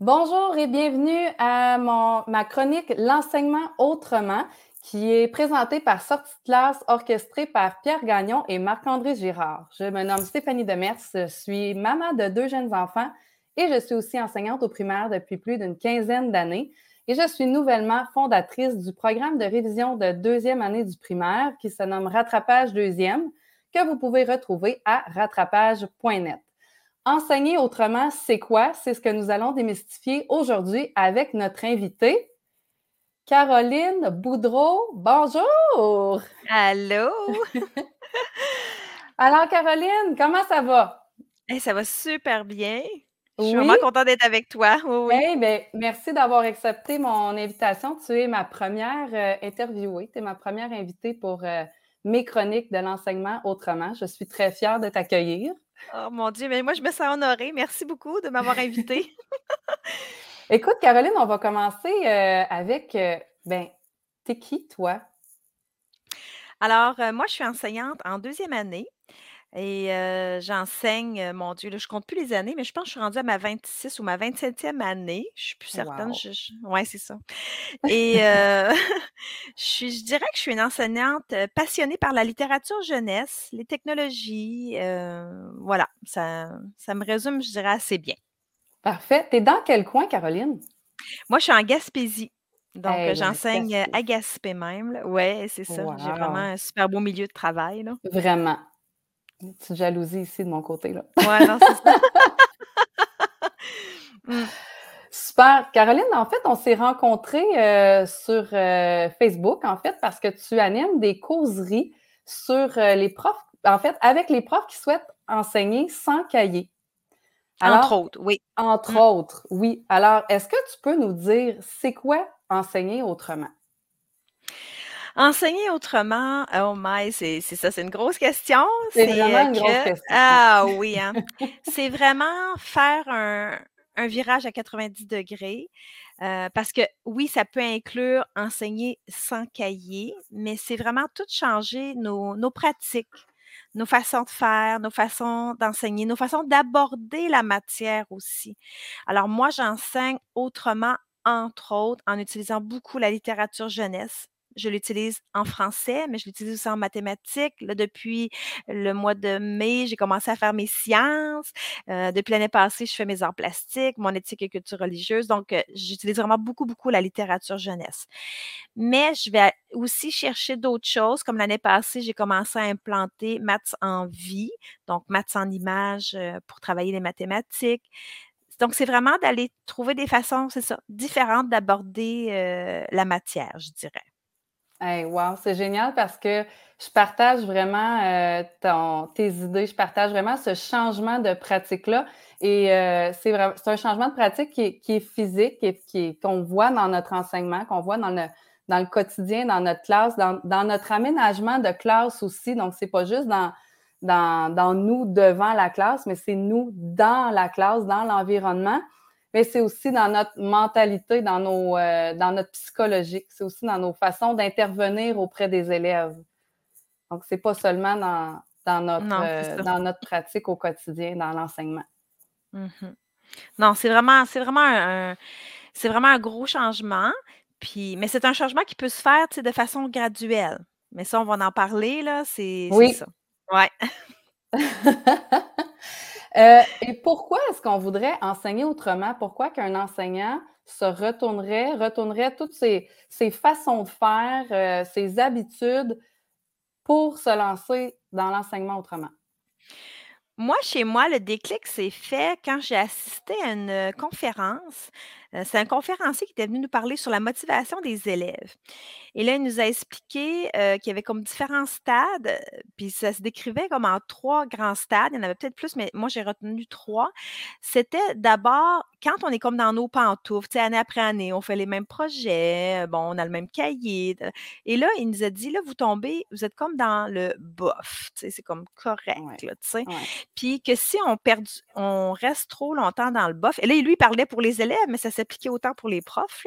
Bonjour et bienvenue à ma chronique L'enseignement autrement, qui est présentée par Sortie de classe orchestrée par Pierre Gagnon et Marc-André Girard. Je me nomme Stéphanie Demers, je suis maman de deux jeunes enfants et je suis aussi enseignante au primaire depuis plus d'une quinzaine d'années. Et je suis nouvellement fondatrice du programme de révision de deuxième année du primaire qui se nomme Rattrapage deuxième, que vous pouvez retrouver à rattrapage.net. Enseigner autrement, c'est quoi? C'est ce que nous allons démystifier aujourd'hui avec notre invitée, Caroline Boudreau. Bonjour! Allô! Alors, Caroline, comment ça va? ça va super bien. Je suis vraiment contente d'être avec toi. Oui, oui. Ben, merci d'avoir accepté mon invitation. Tu es ma première euh, interviewée, tu es ma première invitée pour euh, mes chroniques de l'enseignement autrement. Je suis très fière de t'accueillir. Oh mon Dieu, mais moi, je me sens honorée. Merci beaucoup de m'avoir invitée. Écoute, Caroline, on va commencer euh, avec, euh, ben, t'es qui, toi? Alors, euh, moi, je suis enseignante en deuxième année. Et j'enseigne, mon Dieu, là, je compte plus les années, mais je pense que je suis rendue à ma 26 ou ma 27e année. Je suis plus certaine. Oui, c'est ça. Et je, je dirais que je suis une enseignante passionnée par la littérature jeunesse, les technologies. voilà, ça, ça me résume, je dirais, assez bien. Parfait. Tu es dans quel coin, Caroline? Moi, je suis en Gaspésie. Donc, j'enseigne à Gaspé même. Oui, c'est ça. J'ai vraiment un super beau milieu de travail. Là. Vraiment. Une petite jalousie ici de mon côté. Là. Ouais, non, c'est ça. Mm. Super. Caroline, en fait, on s'est rencontrés euh, sur euh, Facebook, en fait, parce que tu animes des causeries sur euh, les profs, en fait, avec les profs qui souhaitent enseigner sans cahier. entre autres, oui. Entre mm. autres, oui. Alors, est-ce que tu peux nous dire, c'est quoi enseigner autrement? Enseigner autrement, oh my, c'est ça, c'est une grosse question. C'est vraiment une grosse question. Ah oui, hein. c'est vraiment faire un, un, virage à 90 degrés. Euh, parce que oui, ça peut inclure enseigner sans cahier, mais c'est vraiment tout changer nos, nos pratiques, nos façons de faire, nos façons d'enseigner, nos façons d'aborder la matière aussi. Alors moi, j'enseigne autrement, entre autres, en utilisant beaucoup la littérature jeunesse je l'utilise en français, mais je l'utilise aussi en mathématiques. Là, depuis le mois de mai, j'ai commencé à faire mes sciences. Euh, depuis l'année passée, je fais mes arts plastiques, mon éthique et culture religieuse. Donc, euh, j'utilise vraiment beaucoup, beaucoup la littérature jeunesse. Mais je vais aussi chercher d'autres choses. Comme l'année passée, j'ai commencé à implanter maths en vie, donc maths en images euh, pour travailler les mathématiques. Donc, c'est vraiment d'aller trouver des façons, c'est ça, différentes d'aborder la matière, je dirais. Hey, wow, c'est génial parce que je partage vraiment euh, ton, tes idées, je partage vraiment ce changement de pratique-là. Et euh, c'est un changement de pratique qui est, qui est physique, qui qu'on voit dans notre enseignement, qu'on voit dans le, dans le quotidien, dans notre classe, dans, dans notre aménagement de classe aussi. Donc, c'est pas juste dans, dans, dans nous devant la classe, mais c'est nous dans la classe, dans l'environnement mais c'est aussi dans notre mentalité, dans, nos, euh, dans notre psychologique, c'est aussi dans nos façons d'intervenir auprès des élèves. Donc, c'est pas seulement dans, dans, notre, euh, dans notre pratique au quotidien, dans l'enseignement. Mm-hmm. Non, c'est vraiment, c'est vraiment un, c'est vraiment un gros changement. Puis, mais c'est un changement qui peut se faire de façon graduelle. Mais ça, on va en parler, là. C'est oui. ça. Ouais. Euh, et pourquoi est-ce qu'on voudrait enseigner autrement? Pourquoi qu'un enseignant se retournerait, retournerait toutes ses, façons de faire, euh, ses habitudes pour se lancer dans l'enseignement autrement? Moi, chez moi, le déclic s'est fait quand j'ai assisté à une conférence c'est un conférencier qui était venu nous parler sur la motivation des élèves. Et là, il nous a expliqué qu'il y avait comme différents stades, puis ça se décrivait comme en trois grands stades. Il y en avait peut-être plus, mais moi, j'ai retenu trois. C'était d'abord quand on est comme dans nos pantoufles, année après année, on fait les mêmes projets, bon, on a le même cahier. Et là, il nous a dit, là, vous tombez, vous êtes comme dans le bof, c'est comme correct, tu sais. Puis que si on, perd, on reste trop longtemps dans le bof, et là, lui, il parlait pour les élèves, mais ça s'appliquait autant pour les profs,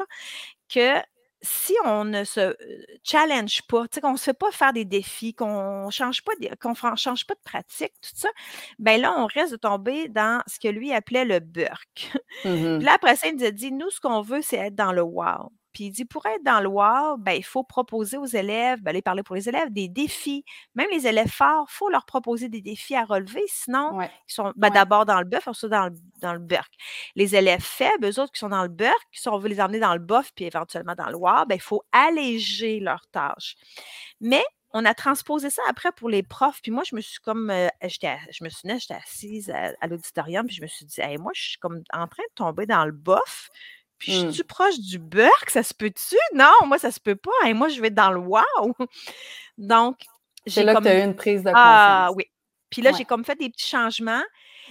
que si on ne se challenge pas, qu'on ne se fait pas faire des défis, qu'on ne change, pas de, change pas de pratique, tout ça, ben là, on risque de tomber dans ce que lui appelait le burk. Mmh Puis là, après ça, il nous a dit, nous, ce qu'on veut, c'est être dans le wow. Puis il dit, pour être dans le wow, ben, il faut proposer aux élèves, ben, aller parler pour les élèves, des défis. Même les élèves forts, il faut leur proposer des défis à relever, sinon, ils sont ben, d'abord dans le bœuf, ensuite dans le, dans le burk. Les élèves faibles, eux autres qui sont dans le burk, si on veut les emmener dans le bof, puis éventuellement dans le wow, ben, il faut alléger leurs tâches. Mais on a transposé ça après pour les profs. Puis moi, je me suis comme, euh, je me souvenais, j'étais assise à, l'auditorium, puis je me suis dit, moi, je suis comme en train de tomber dans le bof. Puis je mmh. suis proche du burk, ça se peut-tu? Non, moi, ça se peut pas. Et moi, je vais dans le wow. Donc, j'ai là comme... que tu as eu une prise de ah, conscience. Ah oui. Puis là, j'ai comme fait des petits changements.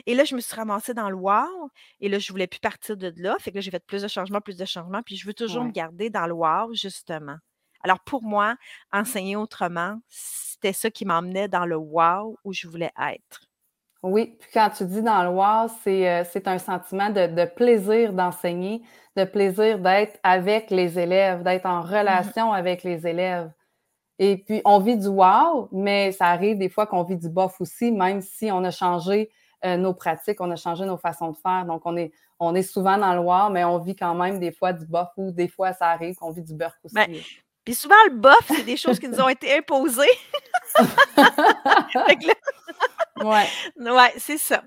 Et là, je me suis ramassée dans le wow. Et là, je voulais plus partir de là. Fait que là, j'ai fait plus de changements, plus de changements. Puis je veux toujours me garder dans le wow, justement. Alors, pour moi, enseigner autrement, c'était ça qui m'emmenait dans le wow où je voulais être. Oui, puis quand tu dis dans le wow, c'est, euh, un sentiment de, plaisir d'enseigner, de plaisir d'être avec les élèves, d'être en mmh relation avec les élèves. Et puis, on vit du wow, mais ça arrive des fois qu'on vit du bof aussi, même si on a changé euh, nos pratiques, on a changé nos façons de faire. Donc, on est, on est souvent dans le wow, mais on vit quand même des fois du bof ou des fois, ça arrive qu'on vit du beurre aussi. Ben, puis souvent, le bof, c'est des choses qui nous ont été imposées. ouais. Ouais, c'est ça.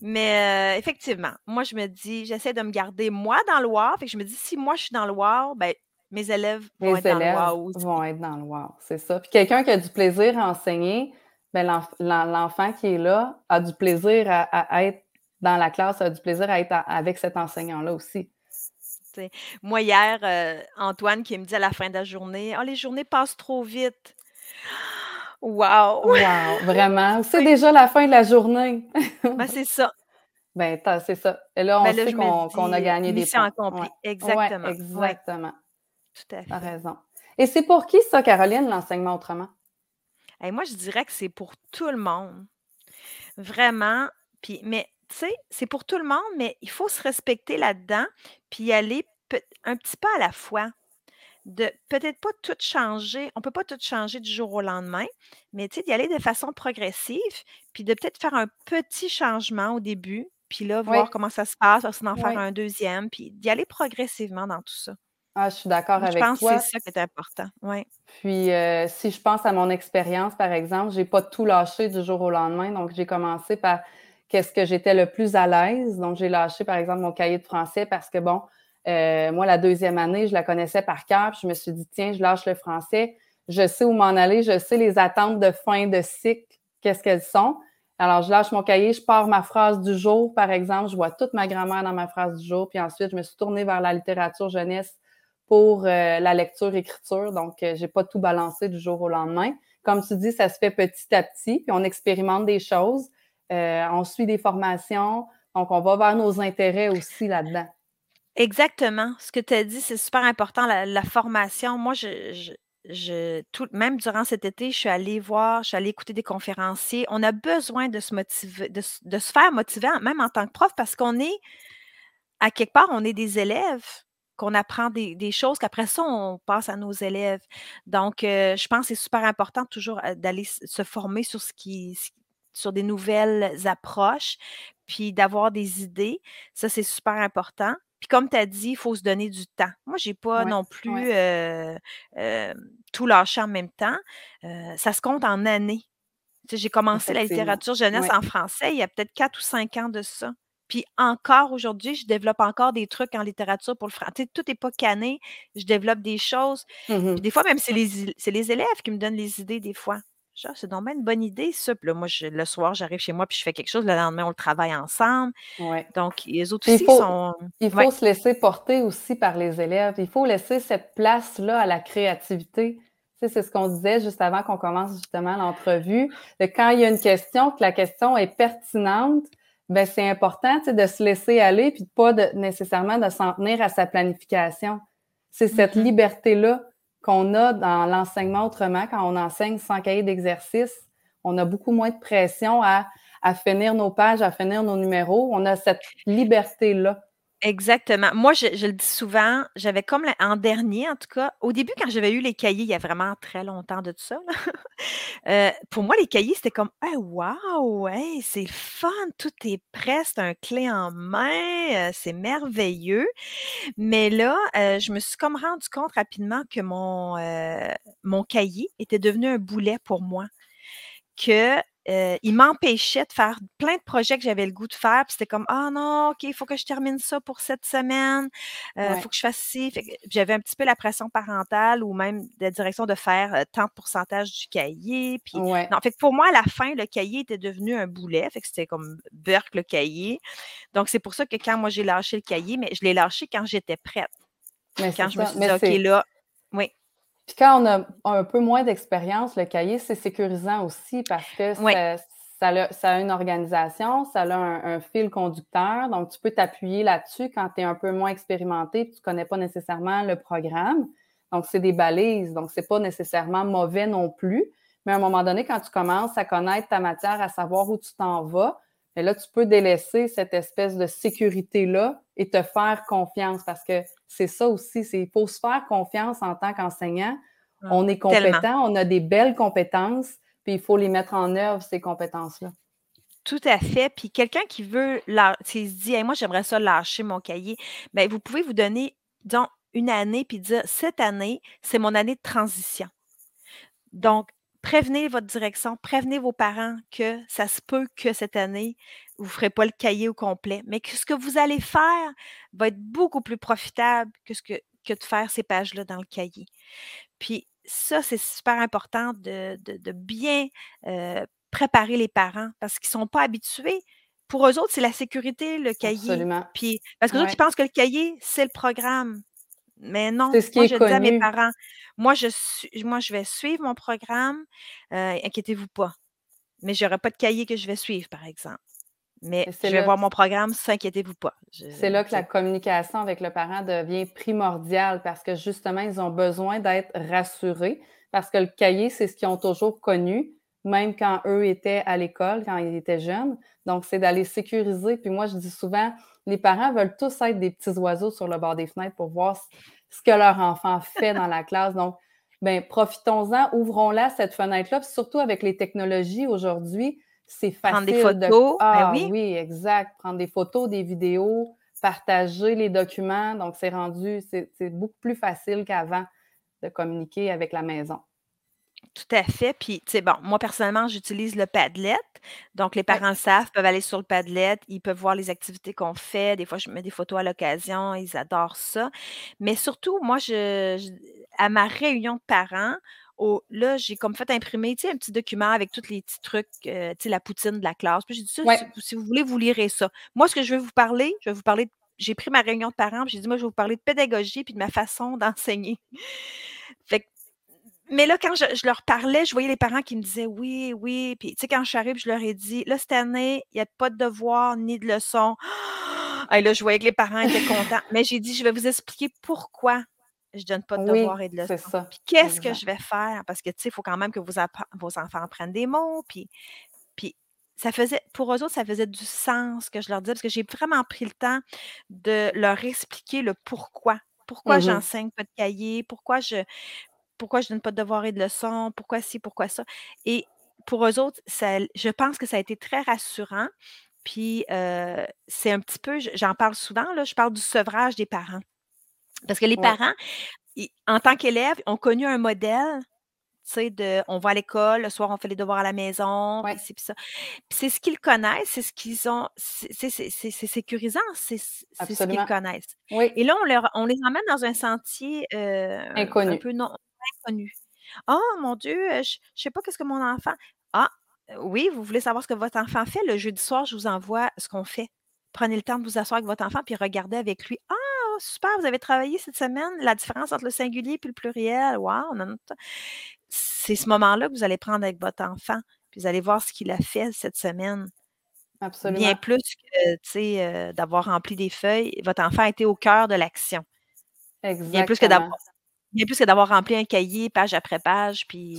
Mais euh, effectivement, moi, je me dis, j'essaie de me garder moi dans le wow. Fait que je me dis, si moi, je suis dans le wow, ben, mes élèves vont être dans le wow aussi. vont être dans le wow, c'est ça. Puis quelqu'un qui a du plaisir à enseigner, ben, l'enfant qui est là a du plaisir à, être dans la classe, a du plaisir à être avec cet enseignant-là aussi. Moi, hier, euh, Antoine qui me dit à la fin de la journée Oh, les journées passent trop vite. Wow! Wow, vraiment? C'est déjà la fin de la journée. ben, c'est ça. Ben, c'est ça. Et là, on ben sait qu'on a gagné des points. accomplie. Exactement. exactement. Tout à fait. T'as raison. Et c'est pour qui ça, Caroline, l'enseignement autrement? Moi, je dirais que c'est pour tout le monde. Vraiment. Puis, mais tu sais, c'est pour tout le monde, mais il faut se respecter là-dedans, puis y aller un petit pas à la fois. De peut-être pas tout changer, on peut pas tout changer du jour au lendemain, mais tu sais, d'y aller de façon progressive, puis de peut-être faire un petit changement au début, puis là, voir comment ça se passe, d'en faire un deuxième, puis d'y aller progressivement dans tout ça. Ah, je suis d'accord avec toi. Je pense que c'est ça qui est important. Ouais. Puis, euh, si je pense à mon expérience, par exemple, j'ai pas tout lâché du jour au lendemain. Donc, j'ai commencé par qu'est-ce que j'étais le plus à l'aise. Donc, j'ai lâché, par exemple, mon cahier de français parce que, bon, euh, moi, la deuxième année, je la connaissais par cœur. Puis je me suis dit, tiens, je lâche le français. Je sais où m'en aller. Je sais les attentes de fin de cycle, qu'est-ce qu'elles sont. Alors, je lâche mon cahier, je pars ma phrase du jour, par exemple. Je vois toute ma grammaire dans ma phrase du jour. Puis ensuite, je me suis tournée vers la littérature jeunesse pour euh, la lecture-écriture. Donc, euh, je n'ai pas tout balancé du jour au lendemain. Comme tu dis, ça se fait petit à petit, puis on expérimente des choses. Euh, on suit des formations, donc on va vers nos intérêts aussi là-dedans. Exactement. Ce que tu as dit, c'est super important, la, formation. Moi, je, je, tout, même durant cet été, je suis allée voir, je suis allée écouter des conférenciers. On a besoin de se motiver, de, se faire motiver, même en tant que prof, parce qu'on est, à quelque part, on est des élèves qu'on apprend des, choses, qu'après ça, on passe à nos élèves. Donc, euh, je pense que c'est super important toujours euh, d'aller se former sur ce qui, sur des nouvelles approches, puis d'avoir des idées. Ça, c'est super important. Puis comme tu as dit, il faut se donner du temps. Moi, je n'ai pas non plus tout lâché en même temps. ça se compte en années. j'ai commencé la littérature jeunesse en français il y a peut-être quatre ou cinq ans de ça. Puis encore aujourd'hui, je développe encore des trucs en littérature pour le français. Tout n'est pas cané. Je développe des choses. Mmh des fois, même, c'est les, les élèves qui me donnent les idées des fois. C'est donc une bonne idée, ça. Puis là, moi, le soir, j'arrive chez moi puis je fais quelque chose. Le lendemain, on le travaille ensemble. Donc, les autres aussi sont. Il faut se laisser porter aussi par les élèves. Il faut laisser cette place-là à la créativité. c'est ce qu'on disait juste avant qu'on commence justement l'entrevue. Quand il y a une question, que la question est pertinente, ben c'est important de se laisser aller puis pas de, nécessairement de s'en tenir à sa planification. C'est cette mm-hmm. liberté-là qu'on a dans l'enseignement autrement, quand on enseigne sans cahier d'exercice, on a beaucoup moins de pression à, finir nos pages, à finir nos numéros. On a cette liberté-là. Exactement. Moi, je le dis souvent, j'avais comme en dernier, en tout cas, au début, quand j'avais eu les cahiers, il y a vraiment très longtemps de tout ça, heu, pour moi, les cahiers, c'était comme: «Hey, waouh! Hey, c'est fun, tout est prêt, c'est un clé en main, heu, c'est merveilleux». Mais là, heu, je me suis comme rendu compte rapidement que mon, mon cahier était devenu un boulet pour moi. Que, heu, il m'empêchait de faire plein de projets que j'avais le goût de faire, puis c'était comme: «Ah non, OK, il faut que je termine ça pour cette semaine, heu, Ouais. faut que je fasse ci». J'avais un petit peu la pression parentale ou même de la direction de faire, heu, tant de pourcentage du cahier, puis Ouais. non, fait que pour moi, à la fin, le cahier était devenu un boulet, fait que c'était comme burk le cahier. Donc c'est pour ça que quand moi j'ai lâché le cahier, mais je l'ai lâché quand j'étais prête. Mais Quand je me suis mais dit: «OK, là» oui. Puis quand on a un peu moins d'expérience, le cahier, c'est sécurisant aussi parce que Oui. ça ça a ça a une organisation, ça a un un fil conducteur, donc tu peux t'appuyer là-dessus quand tu es un peu moins expérimenté, tu connais pas nécessairement le programme. Donc c'est des balises, donc c'est pas nécessairement mauvais non plus, mais à un moment donné, quand tu commences à connaître ta matière, à savoir où tu t'en vas, mais là, tu peux délaisser cette espèce de sécurité-là et te faire confiance parce que c'est ça aussi, c'est il faut se faire confiance en tant qu'enseignant. On est tellement. compétent, on a des belles compétences, puis il faut les mettre en œuvre, ces compétences-là. Tout à fait. Puis quelqu'un qui veut qui se dit: «Hey, moi, j'aimerais ça lâcher mon cahier», ben, vous pouvez vous donner, disons, une année puis dire: «Cette année, c'est mon année de transition». Donc, prévenez votre direction, prévenez vos parents que ça se peut que cette année, vous ne ferez pas le cahier au complet, mais que ce que vous allez faire va être beaucoup plus profitable que ce que que de faire ces pages-là dans le cahier. Puis ça, c'est super important de de de bien, heu, préparer les parents parce qu'ils ne sont pas habitués. Pour eux autres, c'est la sécurité, le cahier. Absolument. Puis parce qu'eux autres, ils pensent que le cahier, c'est le programme. Mais non, C'est ce qui moi est je dis à mes connu. parents: «Moi je suis moi je vais suivre mon programme, heu, inquiétez-vous pas. Mais j'aurai pas de cahier que je vais suivre, par exemple. Mais je vais là voir mon programme, ça inquiétez-vous pas». Je c'est là que la communication avec le parent devient primordiale parce que justement, ils ont besoin d'être rassurés parce que le cahier, c'est ce qu'ils ont toujours connu, même quand eux étaient à l'école, quand ils étaient jeunes. Donc, c'est d'aller sécuriser. Puis moi, je dis souvent, les parents veulent tous être des petits oiseaux sur le bord des fenêtres pour voir ce que leur enfant fait dans la classe. Donc, ben, profitons-en, ouvrons-la, cette fenêtre-là. Puis surtout avec les technologies aujourd'hui, c'est Prendre des facile de photos, ben ah oui. oui, exact, prendre des photos, des vidéos, partager les documents. Donc, c'est rendu, c'est beaucoup plus facile qu'avant de communiquer avec la maison. Tout à fait. Puis, tu sais, bon, moi, personnellement, j'utilise le Padlet. Donc, les Ouais. parents le savent, peuvent aller sur le Padlet, ils peuvent voir les activités qu'on fait. Des fois, je mets des photos à l'occasion, ils adorent ça. Mais surtout, moi, je je à ma réunion de parents, au là, j'ai comme fait imprimer, tu sais, un petit document avec tous les petits trucs, heu, tu sais, la poutine de la classe. Puis j'ai dit: «Ça, si Ouais. vous si vous voulez, vous lirez ça». Moi, ce que je vais vous parler, je vais vous parler de j'ai pris ma réunion de parents, puis j'ai dit: «Moi, je vais vous parler de pédagogie puis de ma façon d'enseigner». Fait que mais là, quand je je leur parlais, je voyais les parents qui me disaient: «Oui, oui». Puis, tu sais, quand je suis arrivée, je leur ai dit: «Là, cette année, il y a pas de devoirs ni de leçons». Hey, là, je voyais que les parents étaient contents. Mais j'ai dit: «Je vais vous expliquer pourquoi je donne pas de devoirs Oui, et de leçons. ça. Puis qu'est-ce que je vais faire?» parce que, tu sais, il faut quand même que vos enfants apprennent des mots, puis puis ça faisait pour eux autres, ça faisait du sens que je leur disais, parce que j'ai vraiment pris le temps de leur expliquer le pourquoi. Pourquoi Mmh j'enseigne pas de cahier, pourquoi je pourquoi je donne pas de devoirs et de leçons, pourquoi ci, pourquoi ça? Et pour eux autres, ça je pense que ça a été très rassurant. Puis, c'est un petit peu j'en parle souvent là, je parle du sevrage des parents. Parce que les Ouais. parents, ils en tant qu'élèves, ont connu un modèle, tu sais, de on va à l'école, le soir on fait les devoirs à la maison, Ouais. puis ça. C'est ce qu'ils connaissent, c'est ce qu'ils ont c'est sécurisant, c'est ce qu'ils connaissent. Oui. Et là, on leur on les emmène dans un sentier, un peu non «Oh mon Dieu, je je sais pas qu'est-ce que mon enfant» «Ah, oui, vous voulez savoir ce que votre enfant fait? Le jeudi soir, je vous envoie ce qu'on fait. Prenez le temps de vous asseoir avec votre enfant puis regardez avec lui. Ah super, vous avez travaillé cette semaine la différence entre le singulier puis le pluriel. Wow, non, non, ta» C'est ce moment-là que vous allez prendre avec votre enfant, puis vous allez voir ce qu'il a fait cette semaine. Bien Absolument. plus que, d'avoir rempli des feuilles. Votre enfant a été au cœur de l'action. Bien plus que Exactement. d'avoir Bien plus que d'avoir rempli un cahier page après page, puis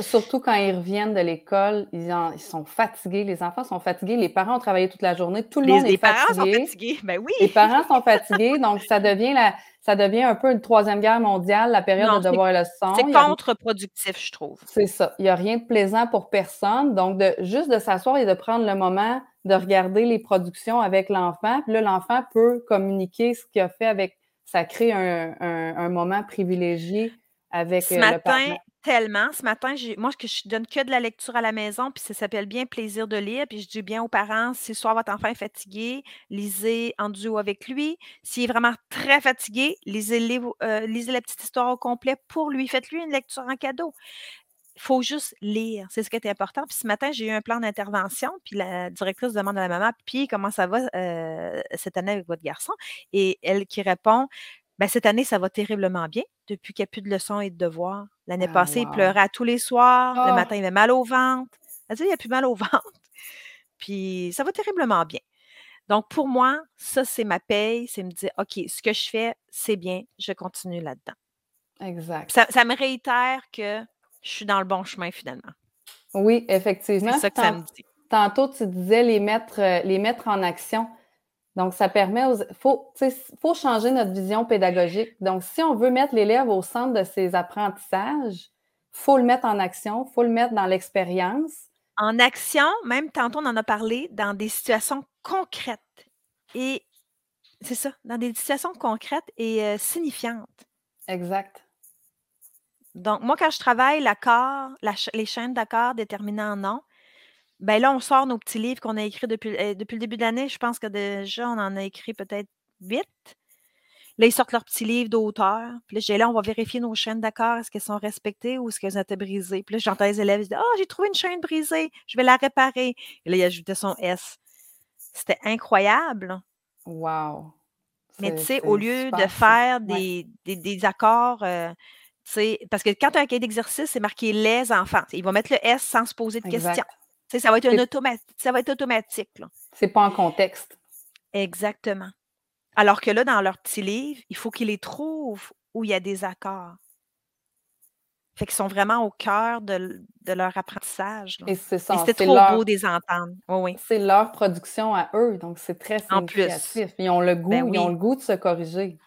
surtout quand ils reviennent de l'école, ils sont fatigués, les enfants sont fatigués, les parents ont travaillé toute la journée, tout le les monde est les parents sont fatigué. fatigués. Ben oui! Les parents sont fatigués, donc ça devient la ça devient un peu une troisième guerre mondiale, la période Non, de devoir et leçons. c'est contre-productif, je trouve. c'est ça. Il y a rien de plaisant pour personne. Donc, de juste de s'asseoir et de prendre le moment de regarder les productions avec l'enfant. Puis là, l'enfant peut communiquer ce qu'il a fait avec ça crée un un un moment privilégié avec, Ce le matin, tellement. Ce matin, moi, que je donne que de la lecture à la maison, puis ça s'appelle bien «Plaisir de lire», puis je dis bien aux parents: «Si ce soir votre enfant est fatigué, lisez en duo avec lui. S'il est vraiment très fatigué, lisez le livre heu, lisez la petite histoire au complet pour lui. Faites-lui une lecture en cadeau». Il faut juste lire, c'est ce qui est important. Puis ce matin, j'ai eu un plan d'intervention, puis la directrice demande à la maman: «Puis comment ça va, heu, cette année avec votre garçon?» et elle qui répond: «Ben, cette année, ça va terriblement bien, depuis qu'il y a plus de leçons et de devoirs. L'année Ah passée, il pleurait à tous les soirs. Le matin, Ah! il avait mal au ventre. Elle dit: «Il a plus mal au ventre, puis ça va terriblement bien». Donc pour moi, ça, c'est ma paye, c'est me dire: «OK, ce que je fais, c'est bien, je continue là-dedans». Exact. Ça me réitère que je suis dans le bon chemin finalement. Oui, C'est effectivement. ça Puis que ça me dit. tantôt, tu disais les mettre, heu, les mettre en action. Donc ça permet aux faut faut changer notre vision pédagogique. Donc si on veut mettre l'élève au centre de ses apprentissages, faut le mettre en action, faut le mettre dans l'expérience. En action, même tantôt on en a parlé, dans des situations concrètes et c'est ça, dans des situations concrètes et heu, signifiantes. Exact. Donc moi, quand je travaille l'accord, la ch les chaînes d'accords déterminées en noms, ben là, on sort nos petits livres qu'on a écrits depuis eh, depuis le début de l'année. Je pense que déjà, on en a écrit peut-être 8. Là, ils sortent leurs petits livres d'auteur. Puis là, je dis: «Là, on va vérifier nos chaînes d'accords, est-ce qu'elles sont respectées ou est-ce qu'elles ont été brisées?» puis là, j'entends les élèves, ils disent: «Ah, j'ai trouvé une chaîne brisée, je vais la réparer» et là, ils ajoutaient son S. C'était incroyable! Wow! Mais tu sais, au lieu de faire Ouais. des des des accords, heu, tu sais, parce que quand tu as un cahier d'exercice, c'est marqué «les enfants». Ils vont mettre le S sans se poser de questions. Exact. Ça va être un C'est automat ça va être automatique, c'est pas en contexte. Exactement. Alors que là, dans leurs petits livres, il faut qu'ils les trouvent où il y a des accords. Fait qu'ils sont vraiment au cœur de leur apprentissage, là Et c'est ça, c'était trop beau leur de les entendre. Oui. c'est leur production à eux, donc c'est très En plus. significatif. Ils ont le goût Ben ils ont le goût de se corriger?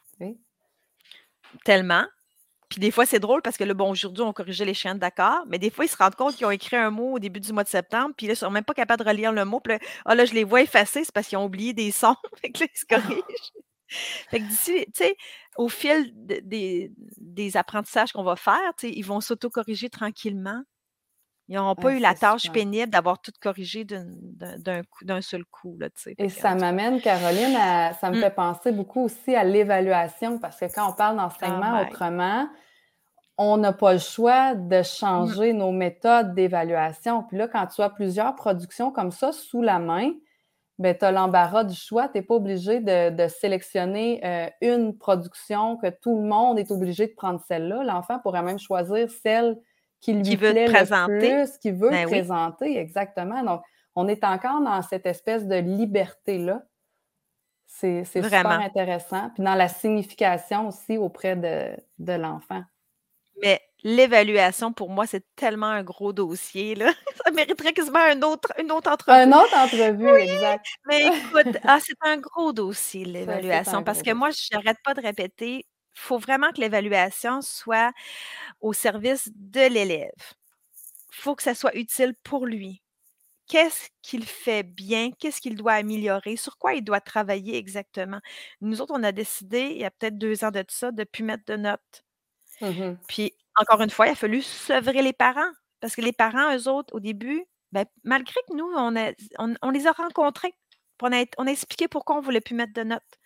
Tellement. Puis des fois, c'est drôle parce que là, bon, aujourd'hui, on corrigeait les chaînes d'accords, mais des fois, ils se rendent compte qu'ils ont écrit un mot au début du mois de septembre, puis là, ils sont même pas capables de relire le mot, puis là, ah là, je les vois effacer, c'est parce qu'ils ont oublié des sons. Fait que là, ils se corrigent. Fait que d'ici, tu sais, au fil de des des apprentissages qu'on va faire, ils vont s'auto-corriger tranquillement. Ils n'auront pas Ouais, eu la tâche pénible d'avoir tout corrigé d'un seul coup, là, Et ça m'amène, Caroline, à ça me Mmh. fait penser beaucoup aussi à l'évaluation parce que quand on parle Ah d'enseignement my autrement, on n'a pas le choix de Mmh. changer nos méthodes d'évaluation. Puis là, quand tu as plusieurs productions comme ça sous la main, ben tu as l'embarras du choix. Tu es pas obligé de de sélectionner, heu, une production que tout le monde est obligé de prendre celle-là. L'enfant pourrait même choisir celle qui lui Qui veut plaît le présenter. plus, qu'il veut Ben oui. présenter, exactement. Donc on est encore dans cette espèce de liberté-là. C'est super Vraiment. intéressant. Puis dans la signification aussi auprès de de l'enfant. Mais l'évaluation, pour moi, c'est tellement un gros dossier, là. Ça mériterait quasiment un autre une autre entrevue. Un autre entrevue, Oui! exact. Mais écoute, ah, c'est un gros dossier, l'évaluation, parce que moi, dossier. j'arrête pas de répéter, faut vraiment que l'évaluation soit au service de l'élève. Faut que ça soit utile pour lui. Qu'est-ce qu'il fait bien? Qu'est-ce qu'il doit améliorer? Sur quoi il doit travailler exactement? Nous autres, on a décidé, il y a peut-être 2 ans de ça, de plus mettre de notes. Mmh mh. Puis, encore une fois, il a fallu sevrer les parents parce que les parents, eux autres, au début, ben, malgré que nous, on a on on les a rencontrés, on a on a expliqué pourquoi on voulait plus mettre de notes.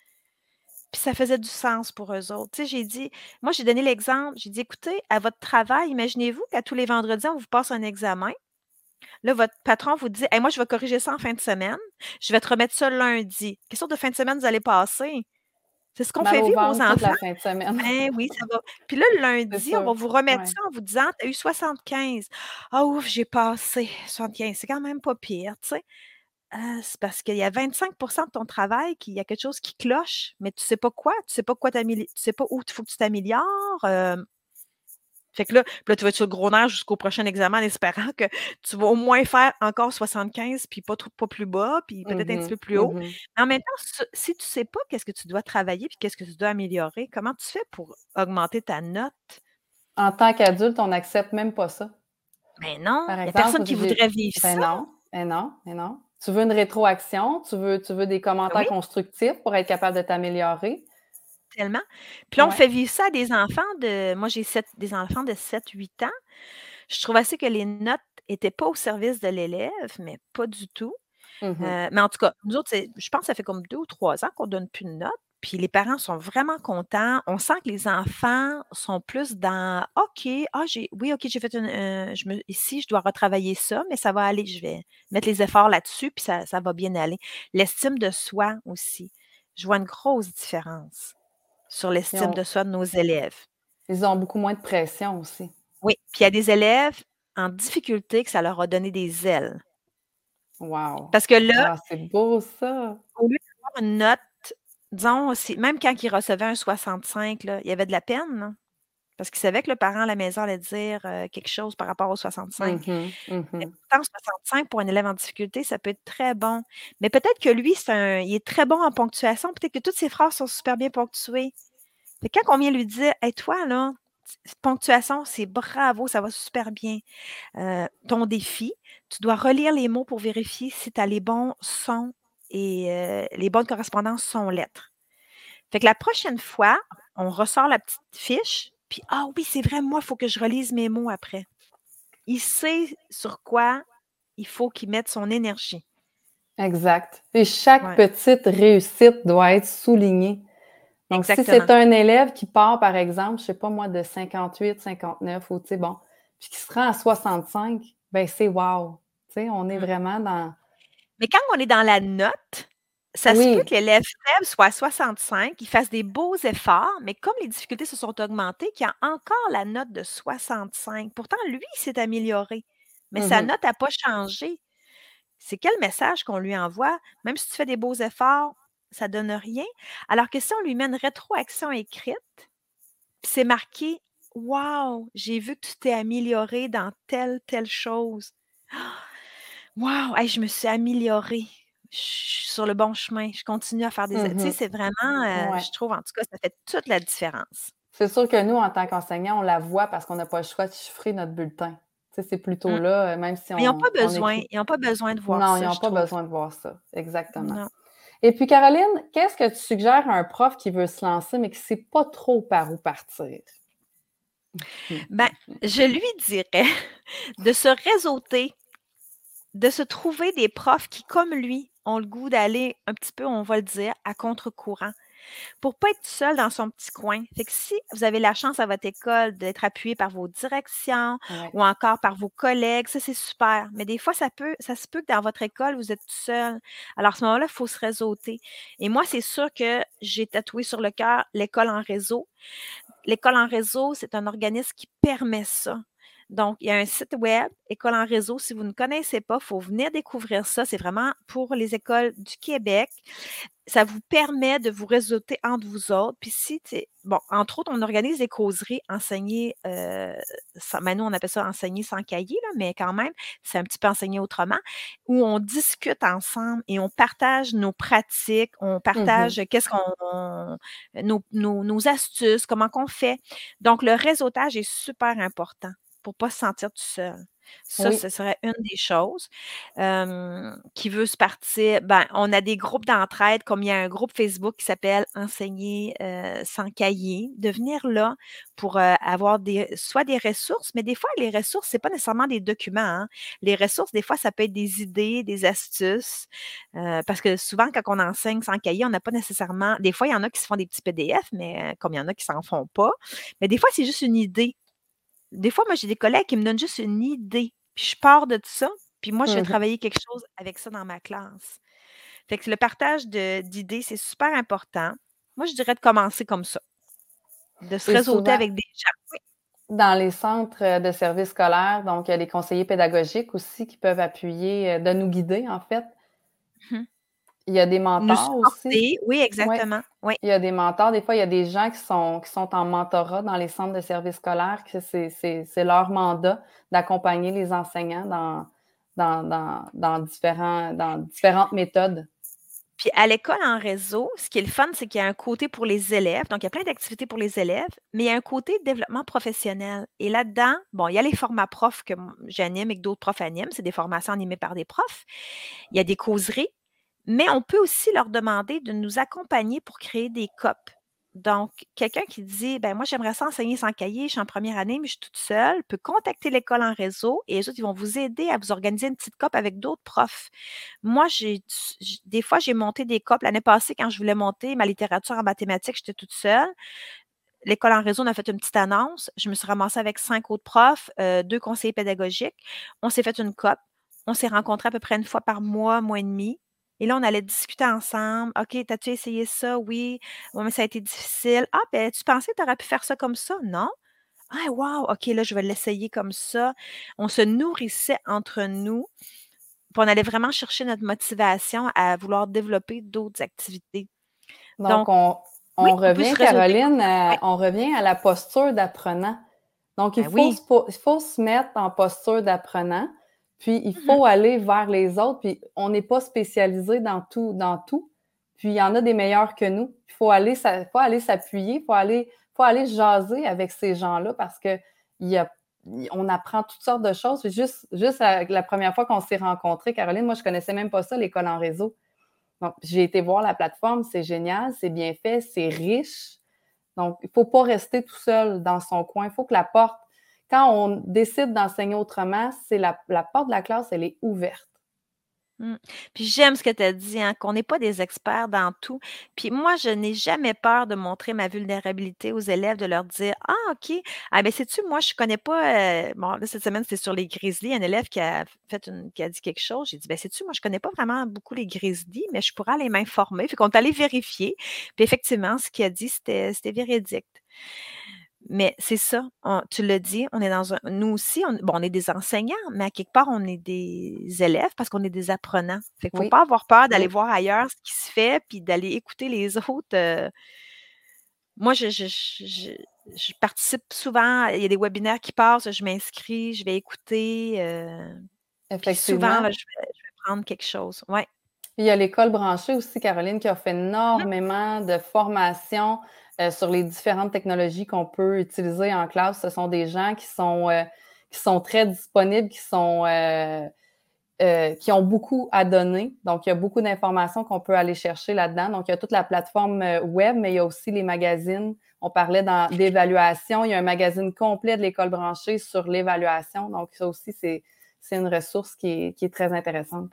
Puis ça faisait du sens pour eux autres. Tu sais, j'ai dit moi, j'ai donné l'exemple, j'ai dit: «Écoutez, à votre travail, imaginez-vous qu'à tous les vendredis, on vous passe un examen. Là, votre patron vous dit: "Hey, moi, je vais corriger ça en fin de semaine. Je vais te remettre ça lundi". Quelle sorte de fin de semaine vous allez passer? C'est ce qu'on fait vivre aux enfants. la fin de semaine. Ben oui, ça va. Puis là, lundi, on va vous remettre ouais. ça en vous disant: «Tu as eu 75. Ah ouf, j'ai passé 75, c'est quand même pas pire», tu sais? «Ah, c'est parce qu'il y a 25% de ton travail qu'il y a quelque chose qui cloche, mais tu sais pas quoi, tu sais pas quoi tu sais pas où il faut que tu t'améliores, fait que là, là, tu vas être sur le gros nerf jusqu'au prochain examen en espérant que tu vas au moins faire encore 75 puis pas trop pas plus bas, puis peut-être un petit Mmh peu plus haut. Mmh Mais en même temps, si tu sais pas qu'est-ce que tu dois travailler puis qu'est-ce que tu dois améliorer, comment tu fais pour augmenter ta note? En tant qu'adulte, on n'accepte même pas ça. Mais ben non, il y a personne qui voudrait vivre ben ça. non, ben non, ben non. Tu veux une rétroaction, tu veux tu veux des commentaires oui. constructifs pour être capable de t'améliorer? Tellement. Puis là, on Ouais. fait vivre ça à des enfants de moi, j'ai des enfants de 7-8 ans. Je trouve assez que les notes étaient pas au service de l'élève, mais pas du tout. Mmh Heu, mais en tout cas, nous autres, je pense que ça fait comme 2 ou 3 ans qu'on donne plus de notes, puis les parents sont vraiment contents. On sent que les enfants sont plus dans: «OK, ah j'ai oui, OK, j'ai fait une, je me ici, je dois retravailler ça, mais ça va aller, je vais mettre les efforts là-dessus, puis ça ça va bien aller». L'estime de soi aussi. Je vois une grosse différence sur l'estime de soi de nos élèves. ils ont beaucoup moins de pression aussi. Oui, puis il y a des élèves en difficulté que ça leur a donné des ailes. Wow! Parce que là Ah, c'est beau ça! Au lieu d'avoir une note, disons, même quand il recevait un 65 là, il y avait de la peine, là, parce qu'il savait que le parent à la maison allait dire, heu, quelque chose par rapport au 65. Mmh mh. Mais Mmh pourtant 65 pour un élève en difficulté, ça peut être très bon. Mais peut-être que lui, c'est un il est très bon en ponctuation, peut-être que toutes ses phrases sont super bien ponctuées. Fait que quand on vient lui dire: «Hey toi là, ponctuation, c'est bravo, ça va super bien. Heu, ton défi, tu dois relire les mots pour vérifier si tu as les bons sons et heu, les bonnes correspondances sons-lettres. Fait que la prochaine fois, on ressort la petite fiche, puis «Ah oui, c'est vrai, moi, il faut que je relise mes mots après». Il sait sur quoi il faut qu'il mette son énergie. Exact. Et chaque Ouais. petite réussite doit être soulignée. Donc, si c'est un élève qui part, par exemple, je sais pas moi, de 58, 59 ou tu sais, bon, puis qui se rend à 65, ben c'est wow! Tu sais, on est Mmh. vraiment dans Mais quand on est dans la note, ça se peut que l'élève faible soit à 65, il fasse des beaux efforts, mais comme les difficultés se sont augmentées, qu'il a encore la note de 65. Pourtant, lui, il s'est amélioré, mais Mmh sa note a pas changé. C'est quel message qu'on lui envoie? Même si tu fais des beaux efforts, ça donne rien. Alors que si on lui met une rétroaction écrite, c'est marqué: «Wow, j'ai vu que tu t'es amélioré dans telle, telle chose. Wow, hey, je me suis améliorée. Je suis sur le bon chemin. Je continue à faire des» Mmh tu sais, c'est vraiment, Ouais. je trouve en tout cas, ça fait toute la différence. C'est sûr que nous, en tant qu'enseignants, on la voit parce qu'on n'a pas le choix de chiffrer notre bulletin. Tu sais, c'est plutôt Mmh. là, heu, même si Mais ils ont on pas on besoin écrit ils ont pas besoin de voir non, ils ça, n'ont pas trouve. besoin de voir ça. Exactement. Non. Et puis Caroline, qu'est-ce que tu suggères à un prof qui veut se lancer, mais qui sait pas trop par où partir? Ben, je lui dirais de se réseauter, de se trouver des profs qui, comme lui, ont le goût d'aller un petit peu, on va le dire, à contre-courant, pour pas être seul dans son petit coin. Fait que si vous avez la chance à votre école d'être appuyé par vos directions Ouais. ou encore par vos collègues, ça, c'est super. Mais des fois, ça peut ça se peut que dans votre école, vous êtes tout seul. Alors à ce moment-là, il faut se réseauter. Et moi, c'est sûr que j'ai tatoué sur le cœur l'école en réseau. L'école en réseau, c'est un organisme qui permet ça. Donc, il y a un site web, École en réseau. Si vous ne connaissez pas, il faut venir découvrir ça. C'est vraiment pour les écoles du Québec. Ça vous permet de vous réseauter entre vous autres. Puis si bon, entre autres, on organise des causeries enseignées, sans ben, nous, on appelle ça enseigner sans cahier, là, mais quand même, c'est un petit peu enseigner autrement, où on discute ensemble et on partage nos pratiques, on Mmh partage qu'est-ce qu'on on nos nos nos astuces, comment qu'on fait. Donc le réseautage est super important pour pas se sentir tout seul. Ça, Oui. ce serait une des choses. Qui veut se partir ben, on a des groupes d'entraide, comme il y a un groupe Facebook qui s'appelle «Enseigner, sans cahier», de venir là pour, avoir des soit des ressources, mais des fois, les ressources, c'est pas nécessairement des documents, hein. Les ressources, des fois, ça peut être des idées, des astuces, parce que souvent, quand on enseigne sans cahier, on n'a pas nécessairement des fois, il y en a qui se font des petits PDF, mais comme il y en a qui s'en font pas. Mais des fois, c'est juste une idée. Des fois, moi, j'ai des collègues qui me donnent juste une idée, puis je pars de ça, puis moi, je vais Mmh mh. travailler quelque chose avec ça dans ma classe. Fait que le partage d'idées, c'est super important. Moi, je dirais de commencer comme ça. De se réseauter avec des gens. Dans les centres, heu, de services scolaires, donc il y a les conseillers pédagogiques aussi qui peuvent appuyer, heu, de nous guider, en fait. Mmh il y a des mentors aussi. Oui, exactement. Oui. Il y a des mentors. Des fois, il y a des gens qui sont, qui sont en mentorat dans les centres de services scolaires, que c'est leur mandat d'accompagner les enseignants dans, dans, dans, dans, différents, dans différentes méthodes. Puis à l'école en réseau, ce qui est le fun, c'est qu'il y a un côté pour les élèves. Donc, il y a plein d'activités pour les élèves, mais il y a un côté développement professionnel. Et là-dedans, bon, il y a les formats profs que j'anime et que d'autres profs animent. C'est des formations animées par des profs. Il y a des causeries, mais on peut aussi leur demander de nous accompagner pour créer des COP. Donc, quelqu'un qui dit ben moi, j'aimerais ça enseigner sans cahier, je suis en première année, mais je suis toute seule, peut contacter l'école en réseau et les autres, ils vont vous aider à vous organiser une petite COP avec d'autres profs. Moi, j'ai des fois, j'ai monté des COP. L'année passée, quand je voulais monter ma littérature en mathématiques, j'étais toute seule. L'école en réseau, on a fait une petite annonce. Je me suis ramassée avec cinq autres profs, euh, deux conseillers pédagogiques. On s'est fait une COP. On s'est rencontrés à peu près une fois par mois, mois et demi. Et là, on allait discuter ensemble. OK, t'as-tu essayé ça? Oui. Oui, mais ça a été difficile. Ah, ben, tu pensais que tu aurais pu faire ça comme ça? Non? Ah, wow! OK, là, je vais l'essayer comme ça. On se nourrissait entre nous. Puis on allait vraiment chercher notre motivation à vouloir développer d'autres activités. Donc, on, revient, Caroline, on revient à la posture d'apprenant. Donc, il, ben faut, il faut se mettre en posture d'apprenant. Puis il mmh faut aller vers les autres, puis on n'est pas spécialisé dans tout, dans tout. Puis il y en a des meilleurs que nous. Il faut aller, faut aller s'appuyer, il faut aller, faut aller jaser avec ces gens-là parce que y a, on apprend toutes sortes de choses. Juste, juste la première fois qu'on s'est rencontrés, Caroline, moi, je ne connaissais même pas ça, l'école en réseau. Donc, j'ai été voir la plateforme, c'est génial, c'est bien fait, c'est riche. Donc, il ne faut pas rester tout seul dans son coin. Il faut que la porte quand on décide d'enseigner autrement, c'est la, porte de la classe, elle est ouverte. Mmh. Puis j'aime ce que tu as dit, hein, qu'on n'est pas des experts dans tout. Puis moi, je n'ai jamais peur de montrer ma vulnérabilité aux élèves, de leur dire Ah, OK, ah ben sais-tu, moi, je ne connais pas. Euh, bon, là, cette semaine, c'était sur les grizzlies, un élève qui a fait qui a dit quelque chose. J'ai dit Ben sais-tu, moi, je ne connais pas vraiment beaucoup les grizzlies, mais je pourrais aller m'informer. Puis qu'on est allé vérifier. Puis effectivement, ce qu'il a dit, c'était véridique. Mais c'est ça, tu le dis, on est dans un nous aussi, on bon, on est des enseignants, mais à quelque part, on est des élèves parce qu'on est des apprenants. Fait qu'il faut pas avoir peur d'aller voir ailleurs ce qui se fait, puis d'aller écouter les autres, euh. Moi, je je participe souvent, il y a des webinaires qui passent, je m'inscris, je vais écouter, euh, souvent, je vais prendre quelque chose. Ouais. Il y a l'école branchée aussi, Caroline, qui a fait mmh énormément de formations euh, sur les différentes technologies qu'on peut utiliser en classe. Ce sont des gens qui sont, euh, très disponibles, qui sont euh, qui ont beaucoup à donner. Donc, il y a beaucoup d'informations qu'on peut aller chercher là-dedans. Donc, il y a toute la plateforme web, mais il y a aussi les magazines. On parlait d'évaluation. Il y a un magazine complet de l'école branchée sur l'évaluation. Donc, ça aussi, c'est une ressource qui est, qui est très intéressante.